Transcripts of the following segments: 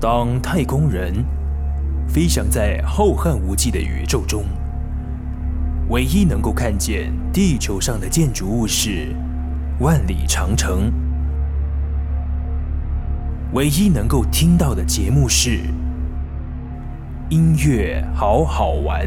当太空人飞翔在浩瀚无际的宇宙中，唯一能够看见地球上的建筑物是万里长城，唯一能够听到的节目是音乐好好玩。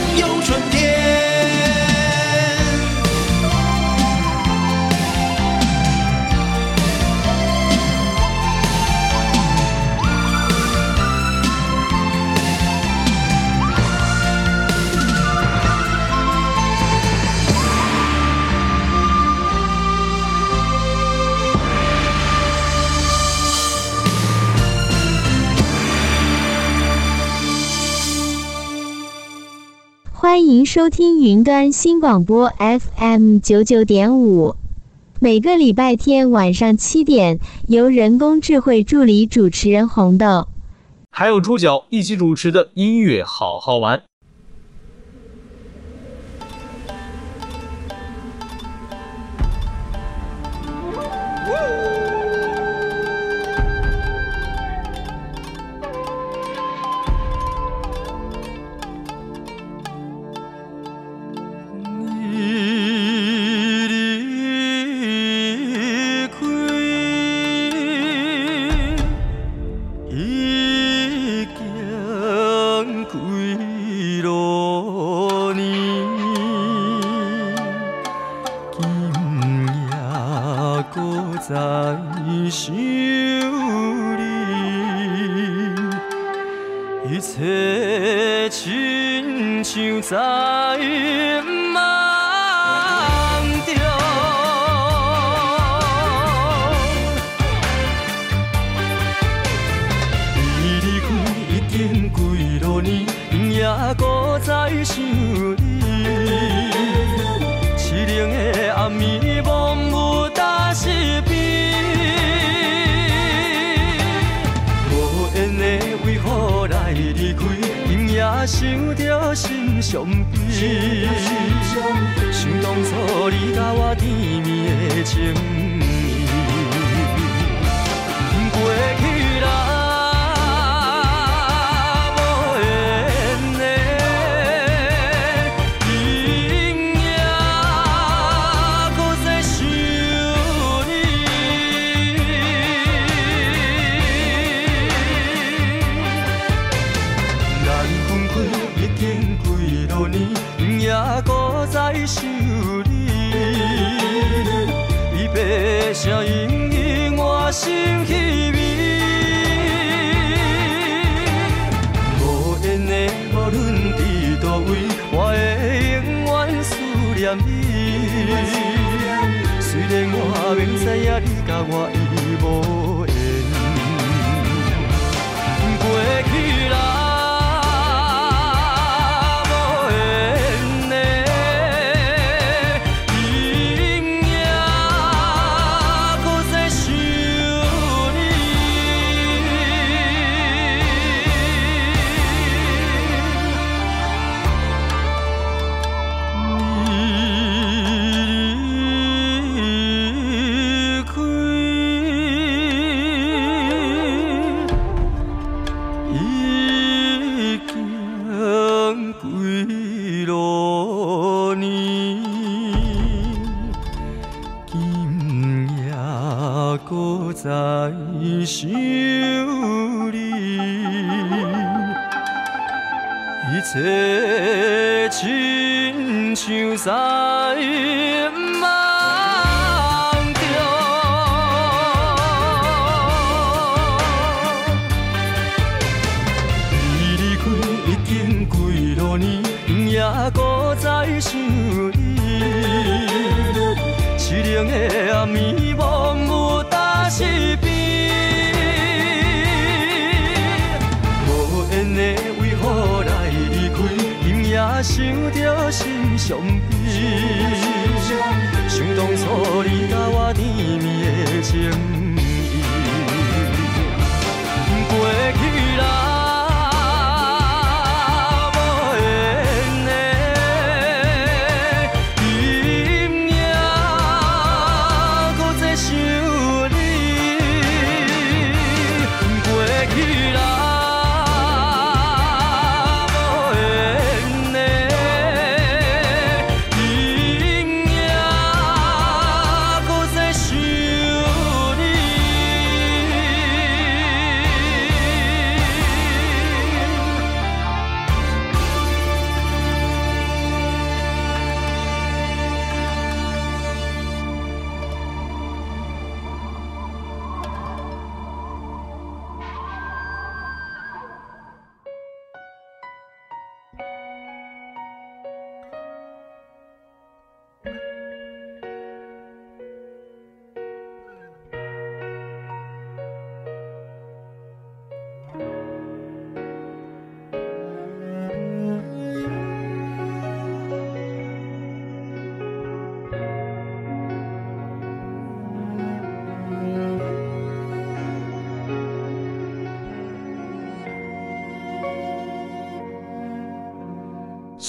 收听云端新广播 FM 九九点五，每个礼拜天晚上七点，由人工智慧助理主持人红豆，还有猪脚一起主持的音乐好好玩。搁在想你，凄冷的暗暝，梦雾打失边。无缘的为何来离开？今夜想着心伤悲。想当初你甲我甜蜜的情我一切亲像在梦中。你离开已经几多年，也搁在想你。凄冷的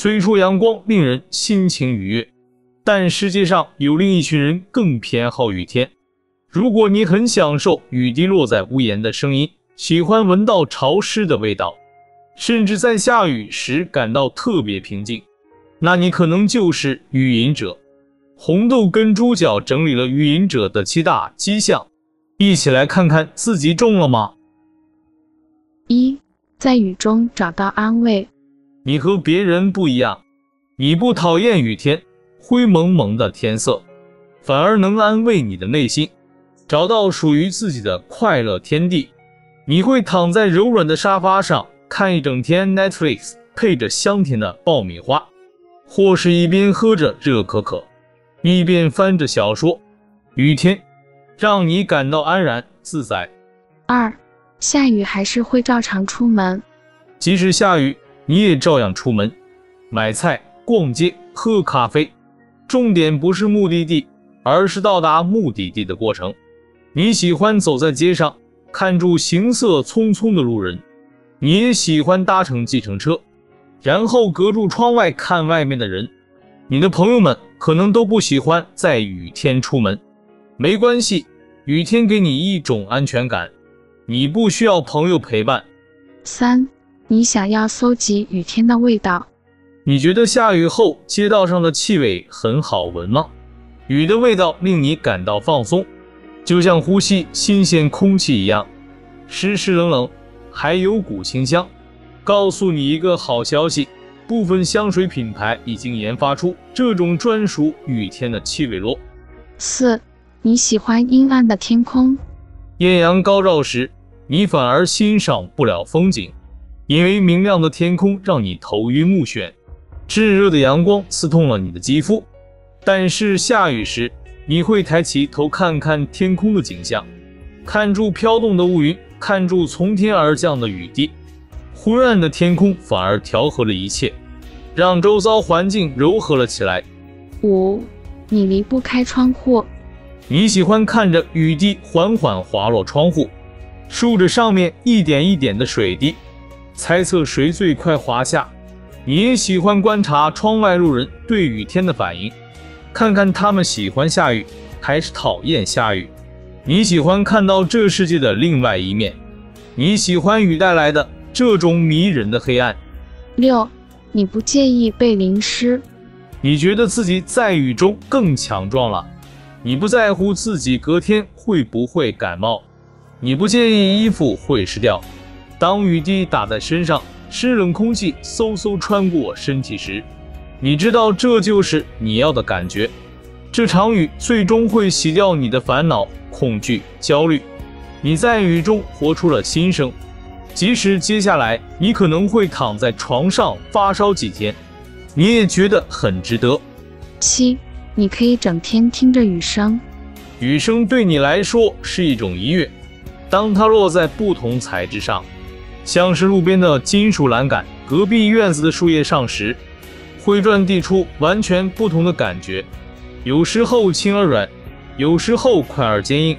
虽说阳光令人心情愉悦，但世界上有另一群人更偏好雨天。如果你很享受雨滴落在屋檐的声音，喜欢闻到潮湿的味道，甚至在下雨时感到特别平静，那你可能就是雨隐者。红豆跟猪脚整理了雨隐者的七大迹象，一起来看看自己中了吗？一，在雨中找到安慰。你和别人不一样，你不讨厌雨天，灰蒙蒙的天色，反而能安慰你的内心。找到属于自己的快乐天地。你会躺在柔软的沙发上，看一整天 Netflix，配着香甜的爆米花，或是一边喝着热可可，一边翻着小说。雨天让你感到安然自在。二，下雨还是会照常出门。即使下雨，你也照样出门，买菜、逛街、喝咖啡。重点不是目的地，而是到达目的地的过程。你喜欢走在街上，看住行色匆匆的路人，你也喜欢搭乘计程车，然后隔住窗外看外面的人。你的朋友们可能都不喜欢在雨天出门，没关系，雨天给你一种安全感，你不需要朋友陪伴。三，你想要搜集雨天的味道。你觉得下雨后街道上的气味很好闻吗？雨的味道令你感到放松。就像呼吸新鲜空气一样，湿湿冷冷，还有股清香。告诉你一个好消息，部分香水品牌已经研发出这种专属雨天的气味咯。四，你喜欢阴暗的天空？艳阳高照时，你反而欣赏不了风景，因为明亮的天空让你头晕目眩，炙热的阳光刺痛了你的肌肤。但是下雨时，你会抬起头看看天空的景象，看住飘动的乌云，看住从天而降的雨滴。昏暗的天空反而调和了一切，让周遭环境柔和了起来。五，你离不开窗户。你喜欢看着雨滴缓缓滑落窗户，数着上面一点一点的水滴，猜测谁最快滑下。你也喜欢观察窗外路人对雨天的反应。看看他们喜欢下雨还是讨厌下雨？你喜欢看到这世界的另外一面？你喜欢雨带来的这种迷人的黑暗？六，你不介意被淋湿？你觉得自己在雨中更强壮了？你不在乎自己隔天会不会感冒？你不介意衣服会湿掉？当雨滴打在身上，湿冷空气嗖嗖穿过身体时，你知道这就是你要的感觉。这场雨最终会洗掉你的烦恼、恐惧、焦虑。你在雨中活出了新生，即使接下来你可能会躺在床上发烧几天，你也觉得很值得。七，你可以整天听着雨声。雨声对你来说是一种音乐，当它落在不同材质上，像是路边的金属栏杆、隔壁院子的树叶上时。会传递出完全不同的感觉，有时候轻而软，有时候快而坚硬。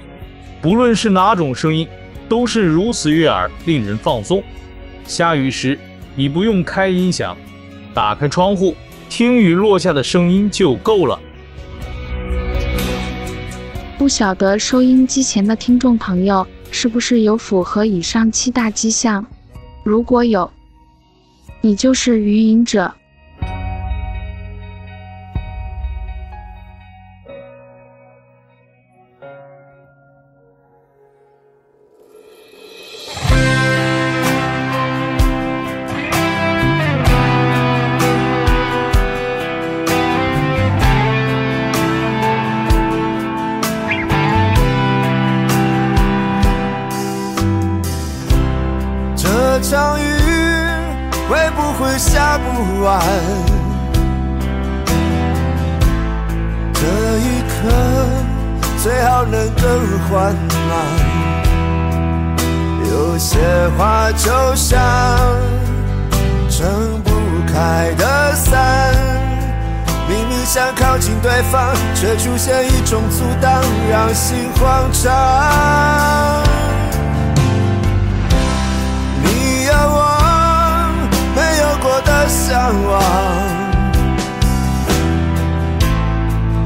不论是哪种声音，都是如此悦耳，令人放松。下雨时，你不用开音响，打开窗户，听雨落下的声音就够了。不晓得收音机前的听众朋友是不是有符合以上七大迹象？如果有，你就是愚隐者。想靠近对方，却出现一种阻挡，让心慌张。你有我没有过的向往，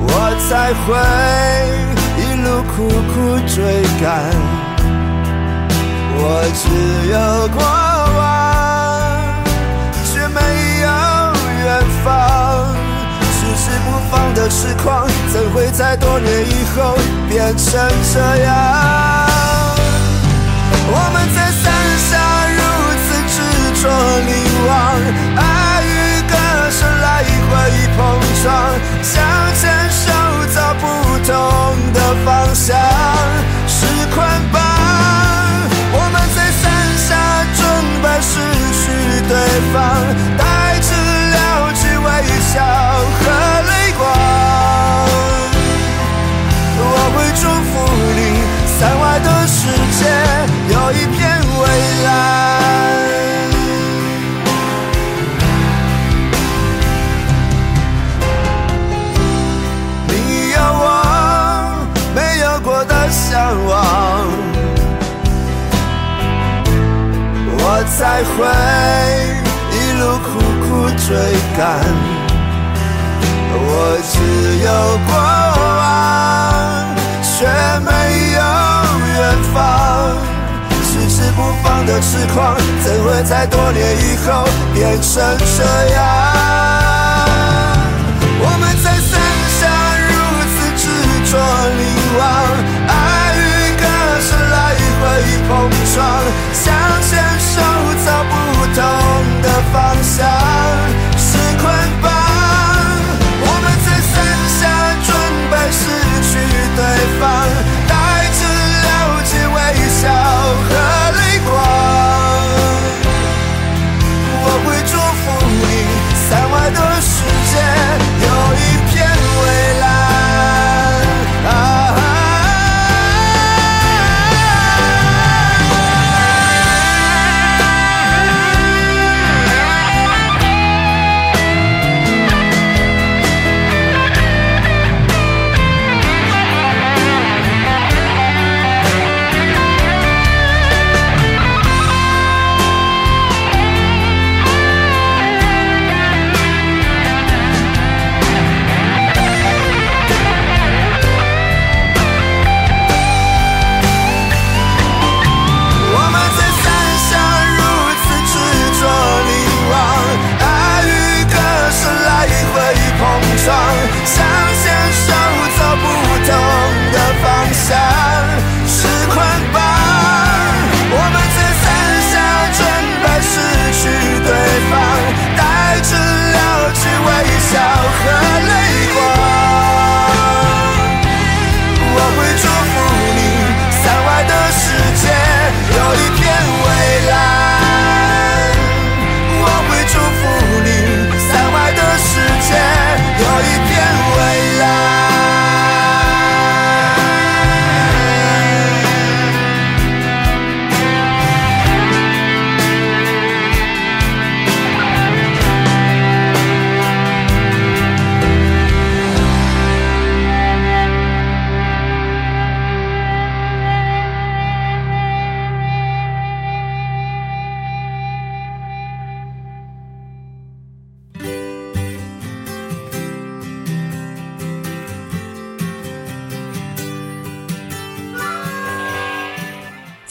我才会一路苦苦追赶。我只有过放的痴狂，怎会在多年以后变成这样？我们在伞下如此执着凝望，爱与歌声来回碰撞，向前手找不同的方向是捆绑。我们在伞下准备失去对方，带着了解微笑。世界有一片蔚蓝。你有我没有过的向往，我才会一路苦苦追赶。我只有过。不放的痴狂，怎会在多年以后变成这样？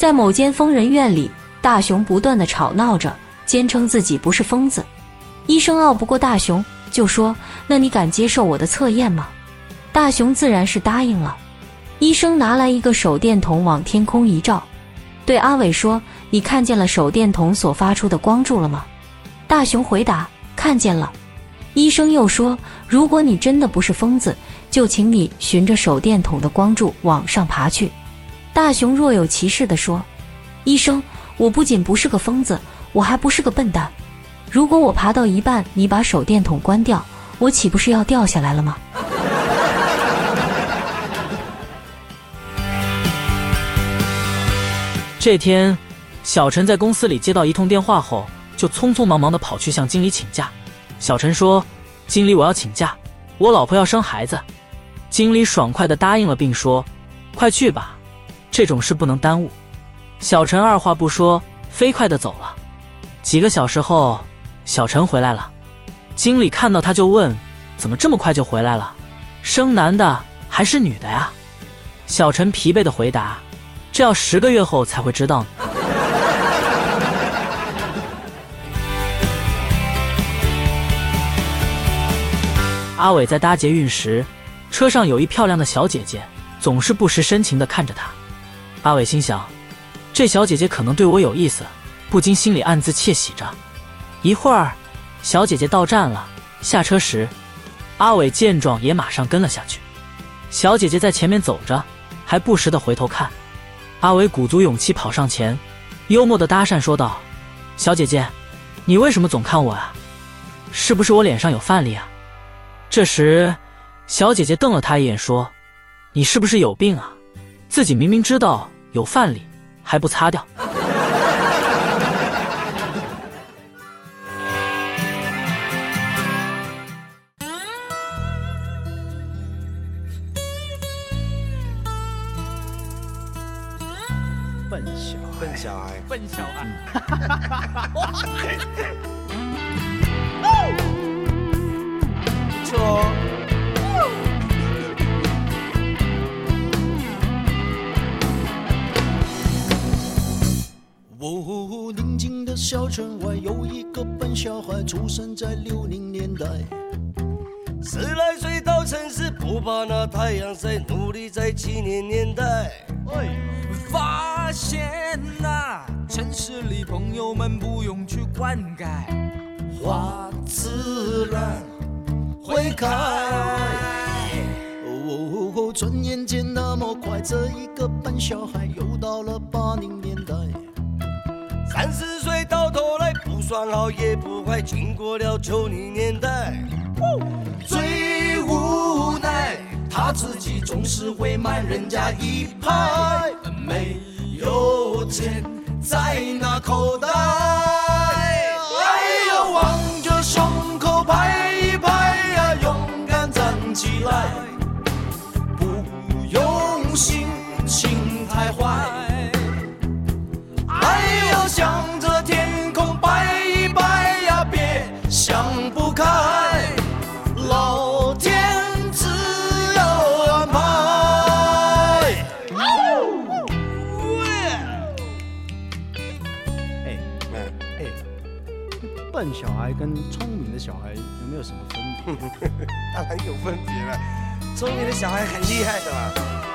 在某间疯人院里，大雄不断地吵闹着，坚称自己不是疯子。医生拗不过大雄，就说：“那你敢接受我的测验吗？”大雄自然是答应了。医生拿来一个手电筒，往天空一照，对阿伟说：“你看见了手电筒所发出的光柱了吗？”大雄回答：“看见了。”医生又说：“如果你真的不是疯子，就请你循着手电筒的光柱往上爬去。”大雄若有其事地说：“医生，我不仅不是个疯子，我还不是个笨蛋。如果我爬到一半，你把手电筒关掉，我岂不是要掉下来了吗？” 这天，小陈在公司里接到一通电话后，就匆匆忙忙地跑去向经理请假。小陈说：“经理，我要请假，我老婆要生孩子。”经理爽快地答应了，并说：“快去吧。”这种事不能耽误。小陈二话不说，飞快的走了。几个小时后，小陈回来了。经理看到他就问：“怎么这么快就回来了？生男的还是女的呀？”小陈疲惫的回答：“这要十个月后才会知道呢。”阿伟在搭捷运时，车上有一漂亮的小姐姐，总是不时深情的看着他。阿伟心想，这小姐姐可能对我有意思，不禁心里暗自窃喜着。一会儿，小姐姐到站了，下车时，阿伟见状也马上跟了下去。小姐姐在前面走着，还不时地回头看。阿伟鼓足勇气跑上前，幽默地搭讪说道：“小姐姐，你为什么总看我啊？是不是我脸上有饭粒啊？”这时，小姐姐瞪了他一眼，说：“你是不是有病啊？自己明明知道。”有饭粒还不擦掉？小村外有一个笨小孩，出生在六零年代。十来岁到城市，不怕那太阳晒，努力在七零年代。发现啊，城市里朋友们不用去灌溉，花自然会开。哦，转眼间那么快，这一个笨小孩又到了八零年代。三十算好也不坏，经过了九零年代。最无奈，他自己总是会慢人家一拍，没有钱在那口袋。哎呀，望着胸口拍一拍呀，勇敢站起来，笨小孩跟聪明的小孩有没有什么分别？当然有分别了。聪明的小孩很厉害的嘛，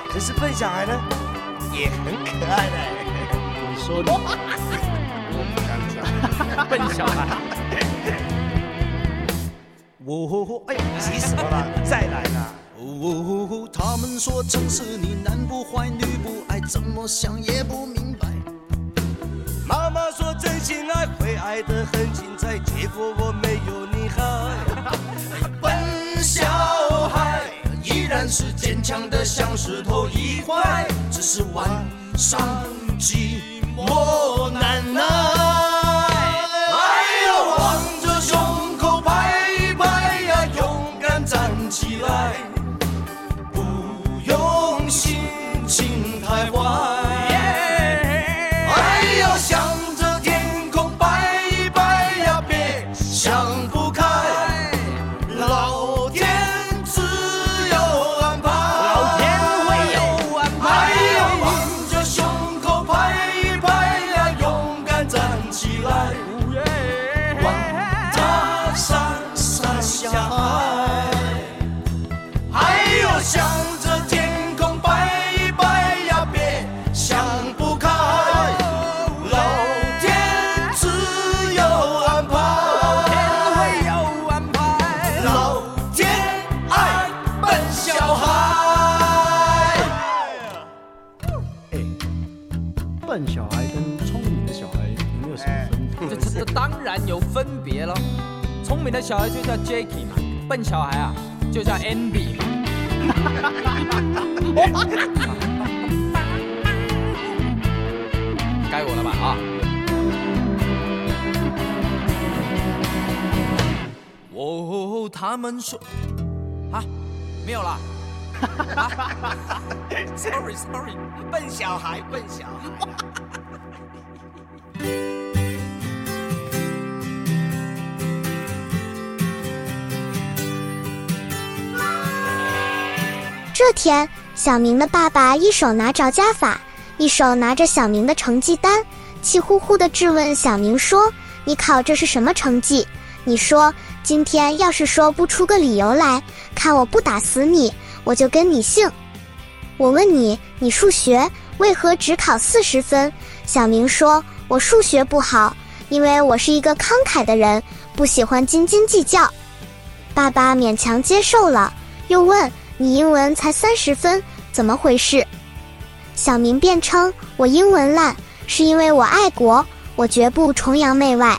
可是笨小孩呢，也很可爱的。你说的，我不敢讲。笨小孩。哦，哎，急什么了？再来啦。哦，他们说城市里男不坏女不爱，怎么想也不明白。妈妈说真心爱会爱得很精彩，结果我没有你好。笨小孩依然是坚强的像石头一块，只是晚上寂寞难耐。的小孩就叫 Jacky 嘛，笨小孩啊就叫 Andy 嘛。该我了吧啊！哦，他们说啊，没有了。啊，sorry sorry，笨小孩，笨小孩。天，小明的爸爸一手拿着家法，一手拿着小明的成绩单，气呼呼地质问小明说：“你考这是什么成绩？你说今天要是说不出个理由来，看我不打死你，我就跟你姓。我问你，你数学为何只考四十分？”小明说：“我数学不好，因为我是一个慷慨的人，不喜欢斤斤计较。”爸爸勉强接受了，又问。你英文才三十分，怎么回事？小明辩称：“我英文烂，是因为我爱国，我绝不崇洋媚外。”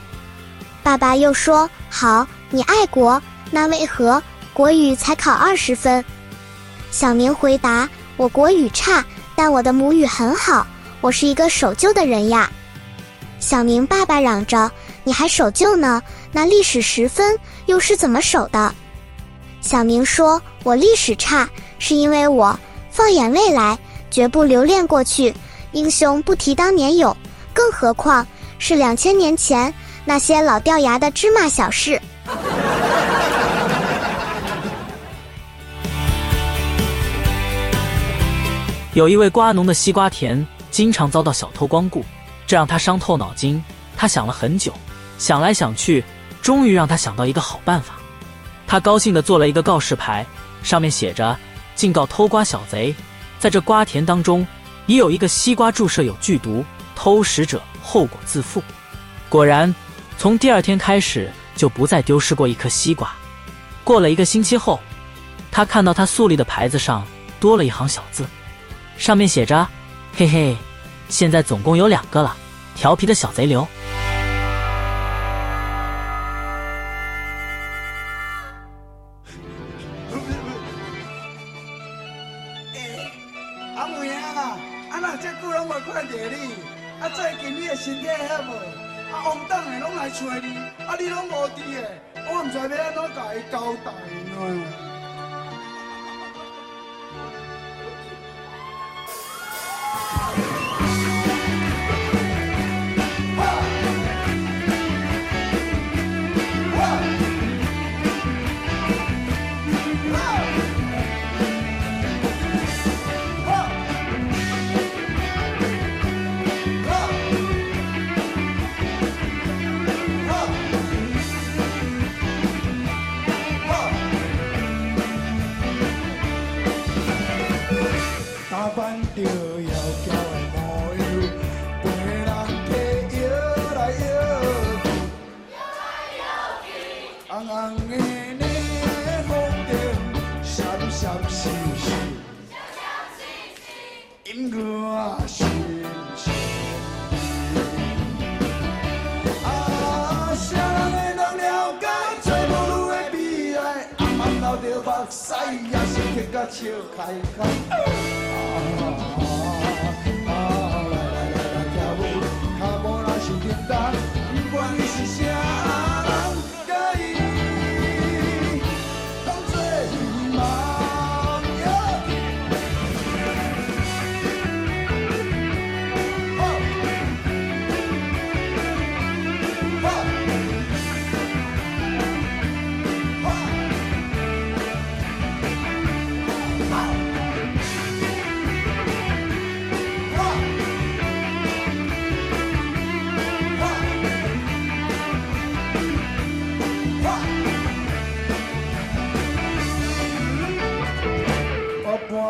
爸爸又说：“好，你爱国，那为何国语才考二十分？”小明回答：“我国语差，但我的母语很好，我是一个守旧的人呀。”小明爸爸嚷着：“你还守旧呢？那历史十分又是怎么守的？”小明说：“我历史差，是因为我放眼未来，绝不留恋过去，英雄不提当年勇，更何况是两千年前那些老掉牙的芝麻小事。有一位瓜农的西瓜田经常遭到小偷光顾，这让他伤透脑筋。他想了很久，想来想去，终于让他想到一个好办法。他高兴地做了一个告示牌，上面写着：“警告偷瓜小贼，在这瓜田当中已有一个西瓜注射有剧毒，偷食者后果自负。”果然，从第二天开始就不再丢失过一颗西瓜。过了一个星期后，他看到他树立的牌子上多了一行小字，上面写着：“嘿嘿，现在总共有两个了，调皮的小贼交代呢啊，谁人会了解，做母女的悲哀，暗暗流着目屎，也是哭到笑开开。啊啊啊！来来来来跳舞，脚步若是情佳。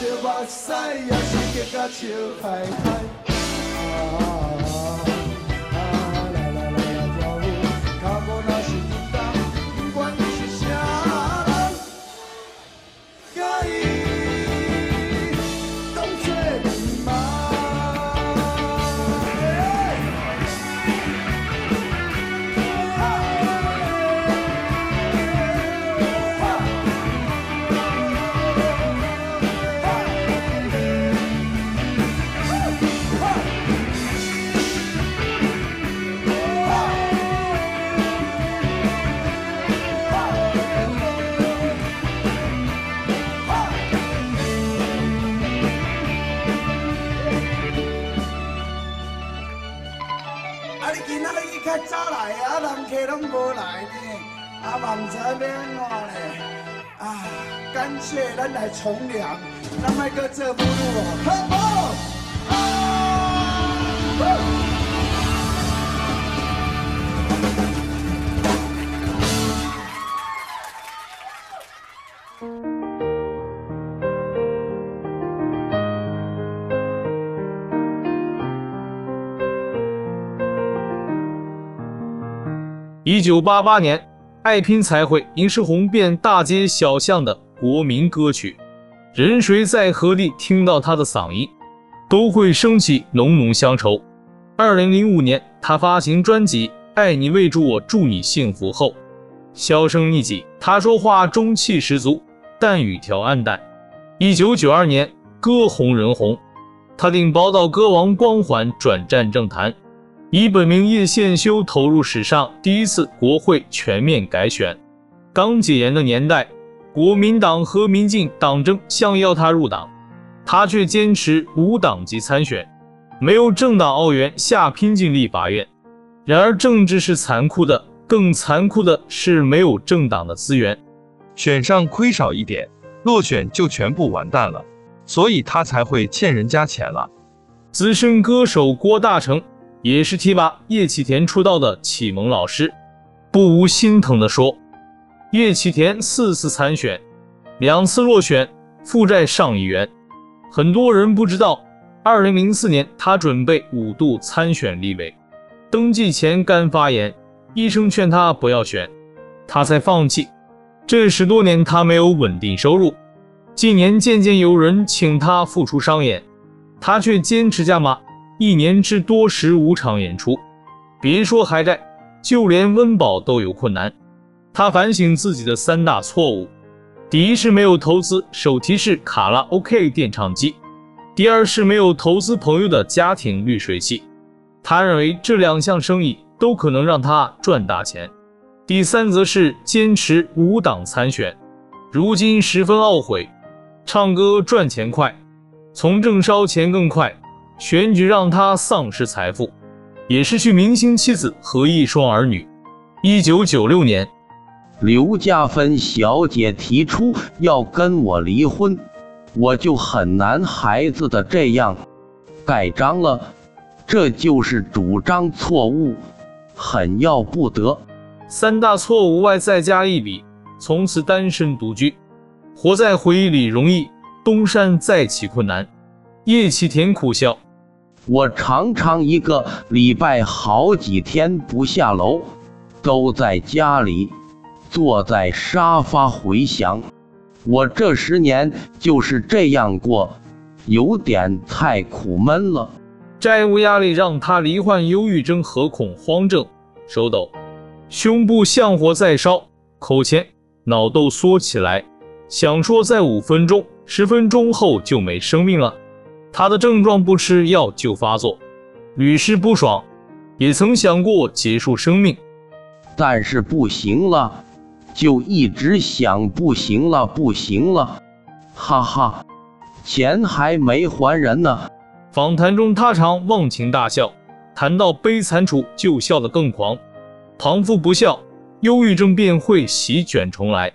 著目屎，也是结到 сай. 客拢无来呢，啊，万泽变暖嘞，啊，感谢咱来从良，咱麦哥这不路哦，好不？啊！一九八八年，《爱拼才会》已是红遍大街小巷的国民歌曲，任谁在何地听到他的嗓音，都会升起浓浓乡愁。二零零五年，他发行专辑《爱你未住我祝你幸福》后，销声匿迹。他说话中气十足，但语调黯淡。一九九二年，歌红人红，他顶宝岛歌王光环，转战政坛。以本名叶宪修投入史上第一次国会全面改选。刚解严的年代，国民党和民进党争相邀他入党，他却坚持无党籍参选，没有政党奥援下拼进立法院。然而政治是残酷的，更残酷的是没有政党的资源，选上亏少一点，落选就全部完蛋了，所以他才会欠人家钱了。资深歌手郭大成。也是提拔叶启田出道的启蒙老师，不无心疼地说：“叶启田四次参选，两次落选，负债上亿元。很多人不知道，二零零四年他准备五度参选立委，登记前肝发炎，医生劝他不要选，他才放弃。这十多年他没有稳定收入，近年渐渐有人请他复出商演，他却坚持加码。”一年至多十五场演出，别说还债，就连温饱都有困难。他反省自己的三大错误：第一是没有投资手提式卡拉 OK 电唱机；第二是没有投资朋友的家庭滤水器。他认为这两项生意都可能让他赚大钱。第三则是坚持无党参选，如今十分懊悔。唱歌赚钱快，从政烧钱更快。选举让他丧失财富，也失去明星妻子和一双儿女。一九九六年，刘家芬小姐提出要跟我离婚，我就很难孩子的这样盖章了。这就是主张错误，很要不得。三大错误外再加一笔，从此单身独居，活在回忆里容易，东山再起困难。叶启田苦笑。我常常一个礼拜好几天不下楼，都在家里坐在沙发回想。我这十年就是这样过，有点太苦闷了。债务压力让他罹患忧郁症和恐慌症，手抖，胸部像火在烧，口前脑窦缩起来，想说再五分钟、十分钟后就没生命了。他的症状不吃药就发作，屡试不爽，也曾想过结束生命，但是不行了，就一直想不行了，不行了，哈哈，钱还没还人呢。访谈中，他常忘情大笑，谈到悲惨处就笑得更狂，旁复不笑，忧郁症便会席卷重来。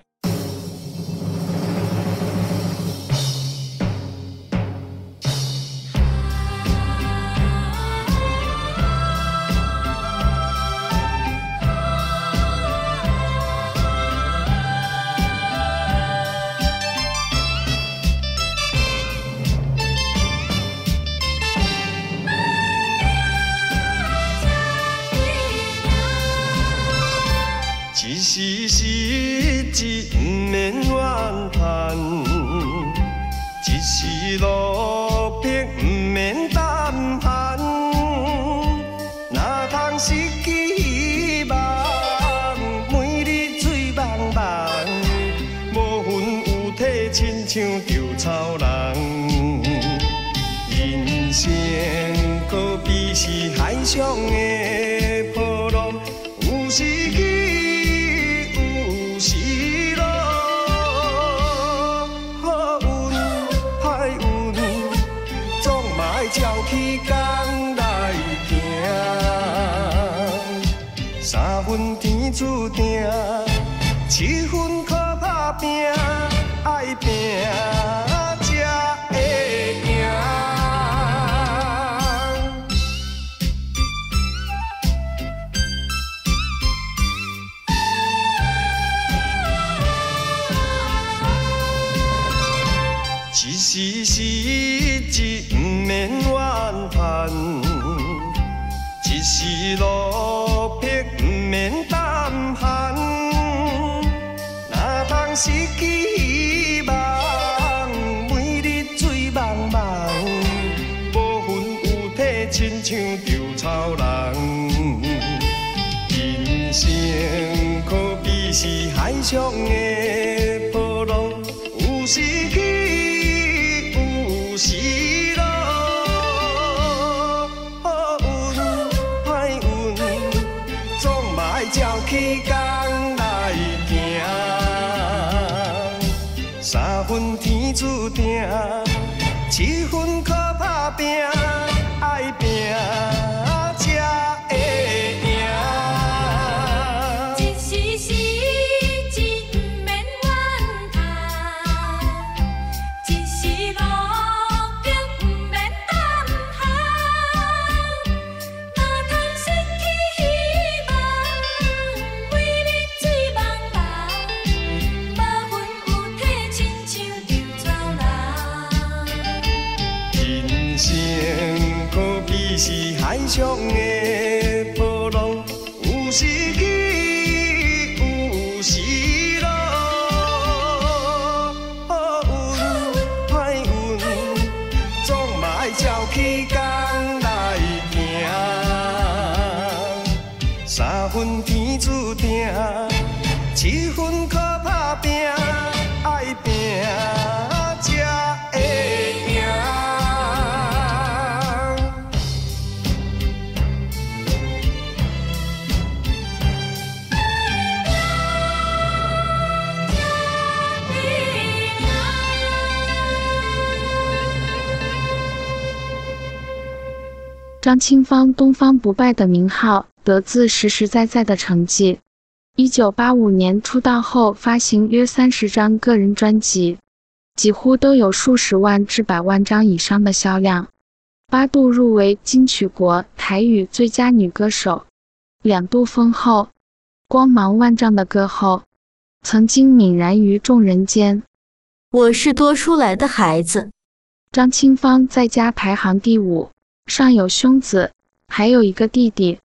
爱照起工来行。三分天注定，七分靠打拼，张清芳“东方不败”的名号得自实实在在的成绩。一九八五年出道后，发行约三十张个人专辑，几乎都有数十万至百万张以上的销量，八度入围金曲国台语最佳女歌手，两度封后，光芒万丈的歌后，曾经泯然于众人间。我是多出来的孩子。张清芳在家排行第五，上有兄子，还有一个弟弟。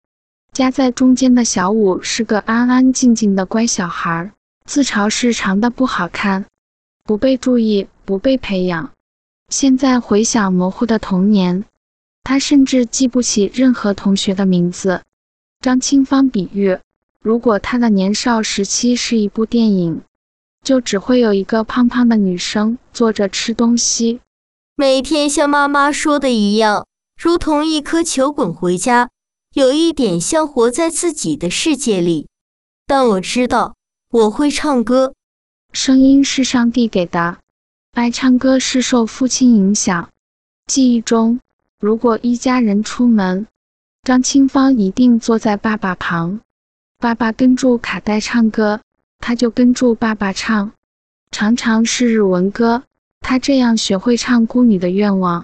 夹在中间的小五是个安安静静的乖小孩，自嘲是长得不好看，不被注意，不被培养。现在回想模糊的童年，他甚至记不起任何同学的名字。张清芳比喻，如果他的年少时期是一部电影，就只会有一个胖胖的女生坐着吃东西，每天像妈妈说的一样，如同一颗球滚回家。有一点像活在自己的世界里，但我知道我会唱歌。声音是上帝给的，爱唱歌是受父亲影响。记忆中，如果一家人出门，张清芳一定坐在爸爸旁，爸爸跟住卡带唱歌，她就跟住爸爸唱，常常是日文歌。她这样学会唱《孤女的愿望》。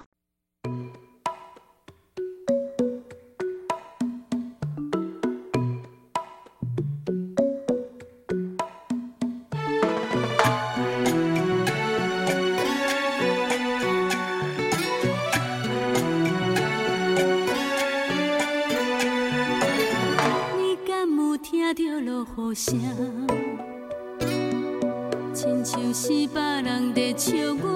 无声，亲像是别人在笑我。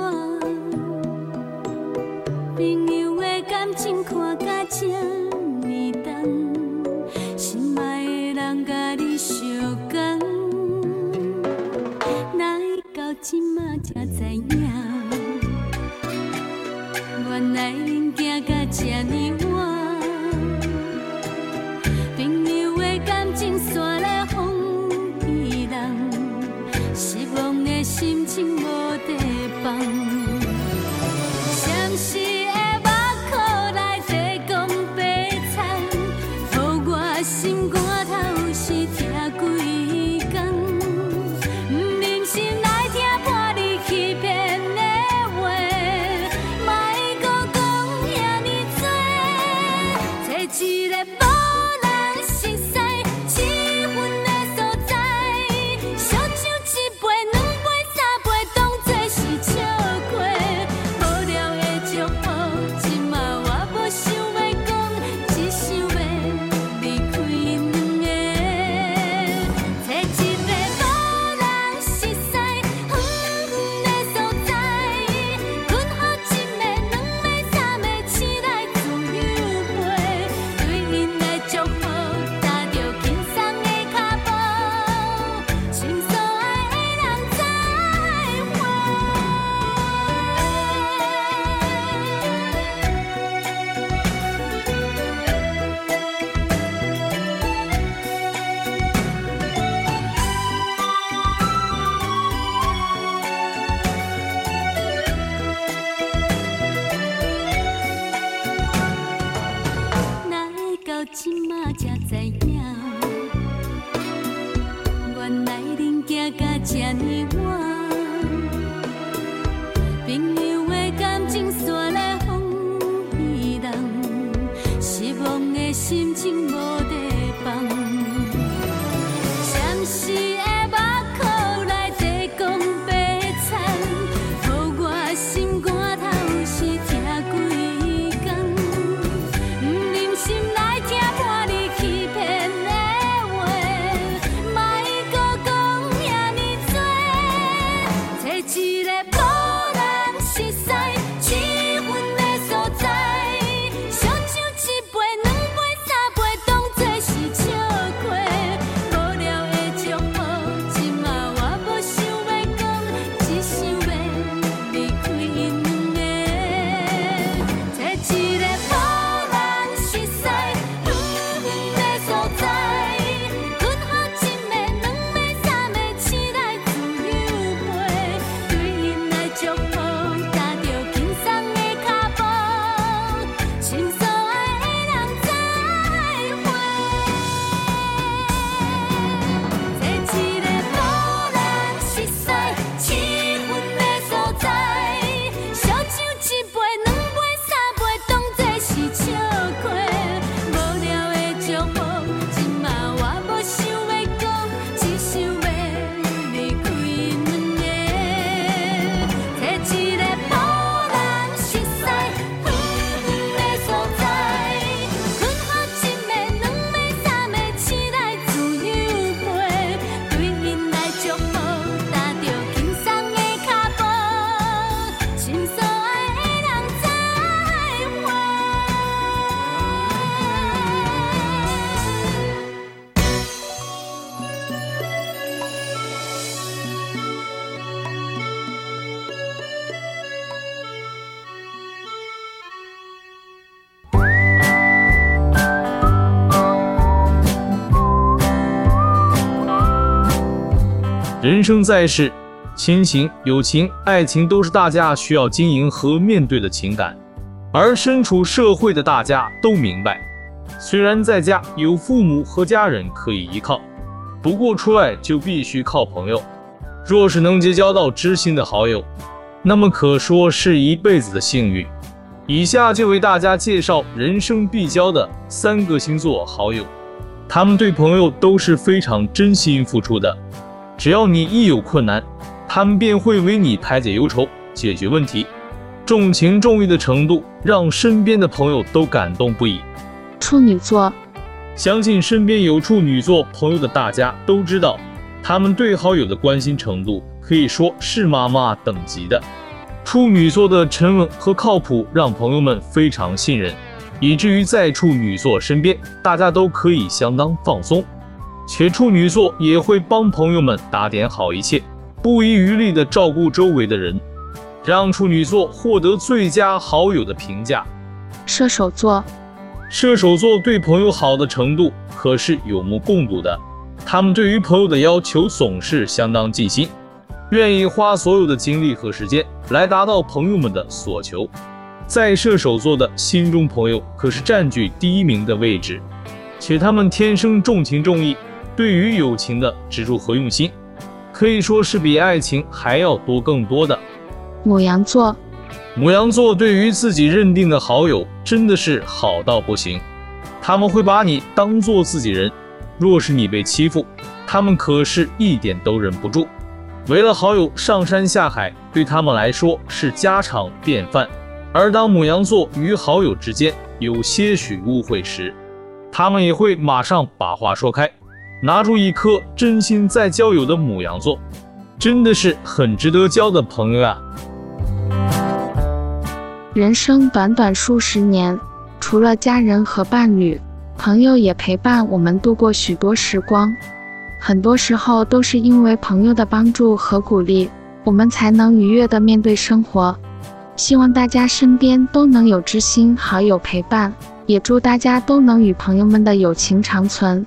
人生在世，亲情、友情、爱情都是大家需要经营和面对的情感。而身处社会的大家都明白，虽然在家有父母和家人可以依靠，不过出来就必须靠朋友。若是能结交到知心的好友，那么可说是一辈子的幸运。以下就为大家介绍人生必交的三个星座好友，他们对朋友都是非常真心付出的。只要你一有困难，他们便会为你排解忧愁、解决问题，重情重义的程度让身边的朋友都感动不已。处女座，相信身边有处女座朋友的大家都知道，他们对好友的关心程度可以说是妈妈等级的。处女座的沉稳和靠谱让朋友们非常信任，以至于在处女座身边，大家都可以相当放松。且处女座也会帮朋友们打点好一切，不遗余力地照顾周围的人，让处女座获得最佳好友的评价。射手座，射手座对朋友好的程度可是有目共睹的，他们对于朋友的要求总是相当尽心，愿意花所有的精力和时间来达到朋友们的所求。在射手座的心中，朋友可是占据第一名的位置，且他们天生重情重义。对于友情的执着和用心，可以说是比爱情还要多更多的。母羊座，母羊座对于自己认定的好友真的是好到不行，他们会把你当做自己人。若是你被欺负，他们可是一点都忍不住。为了好友上山下海，对他们来说是家常便饭。而当母羊座与好友之间有些许误会时，他们也会马上把话说开。拿出一颗真心在交友的母羊座，真的是很值得交的朋友啊！人生短短数十年，除了家人和伴侣，朋友也陪伴我们度过许多时光。很多时候都是因为朋友的帮助和鼓励，我们才能愉悦地面对生活。希望大家身边都能有知心好友陪伴，也祝大家都能与朋友们的友情长存。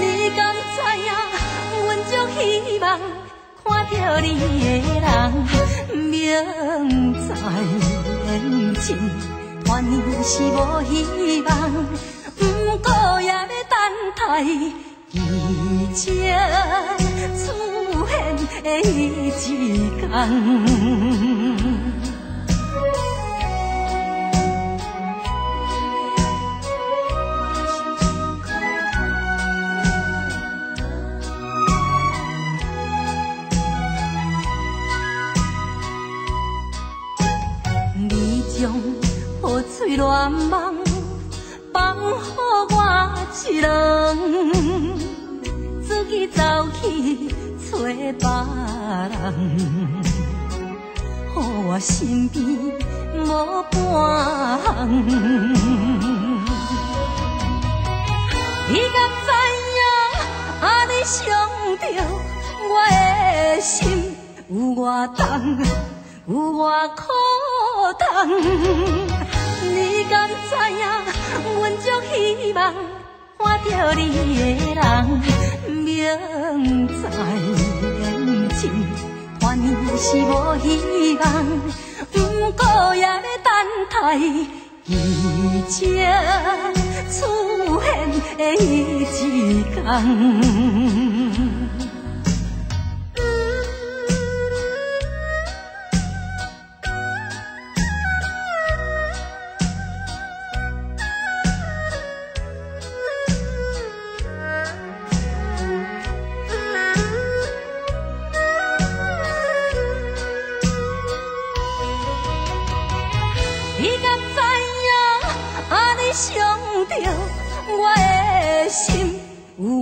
你甘知影，阮足希望看着你的人，明知眼前团圆是无希望，不过也要等待奇迹出现的一天。将破碎恋梦，放乎我一人，自己走去找别人，害我身边无半项。你该知影，爱你伤着我的心有外重。有偌苦等。你敢知影，阮足希望看着你的人，明知眼前看你是无希望，不过也要等待奇情出现的一天。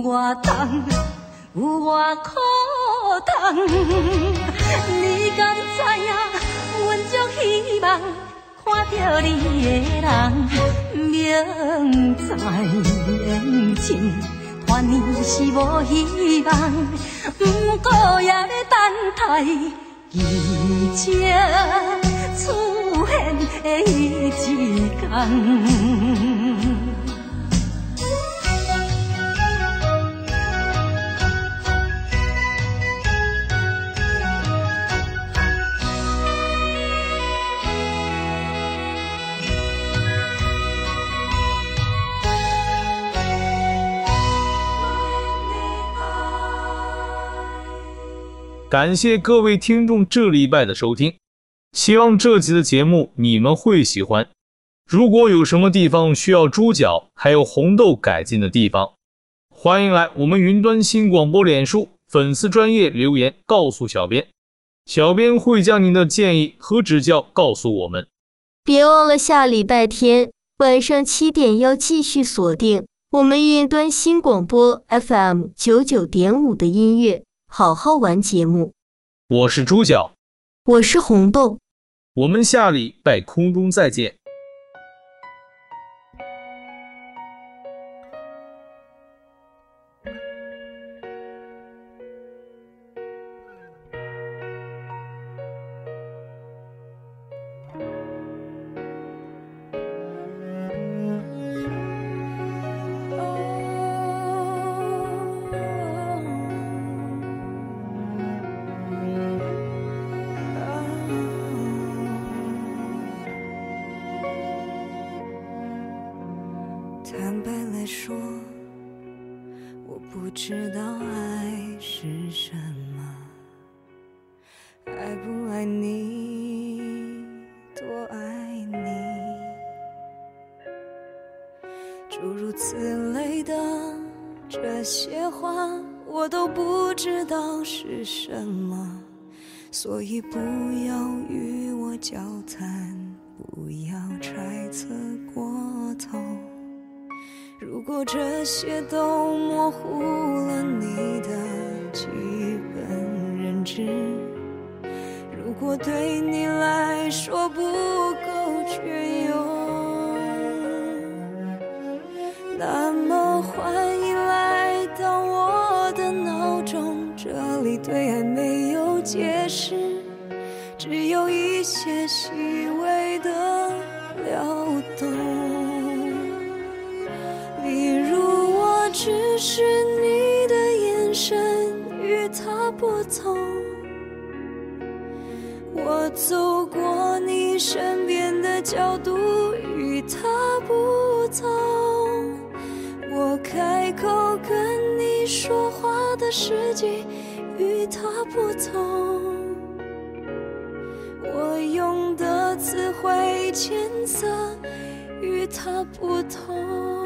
有偌重，有偌苦痛？你敢知影？阮足希望看到你的人，明知缘尽，团圆是无希望，不过也要等待奇迹出现的一天。感谢各位听众这礼拜的收听，希望这集的节目你们会喜欢。如果有什么地方需要猪脚还有红豆改进的地方，欢迎来我们云端新广播脸书粉丝专业留言告诉小编，小编会将您的建议和指教告诉我们。别忘了下礼拜天晚上七点要继续锁定我们云端新广播 FM 九九点五的音乐。好好玩节目，我是猪脚，我是红豆，我们下礼拜空中再见。对爱没有解释，只有一些细微的撩动。例如，我只是你的眼神与他不同，我走过你身边的角度与他不同，我开口跟你说话的时机他不同，我用的词汇浅色与他不同。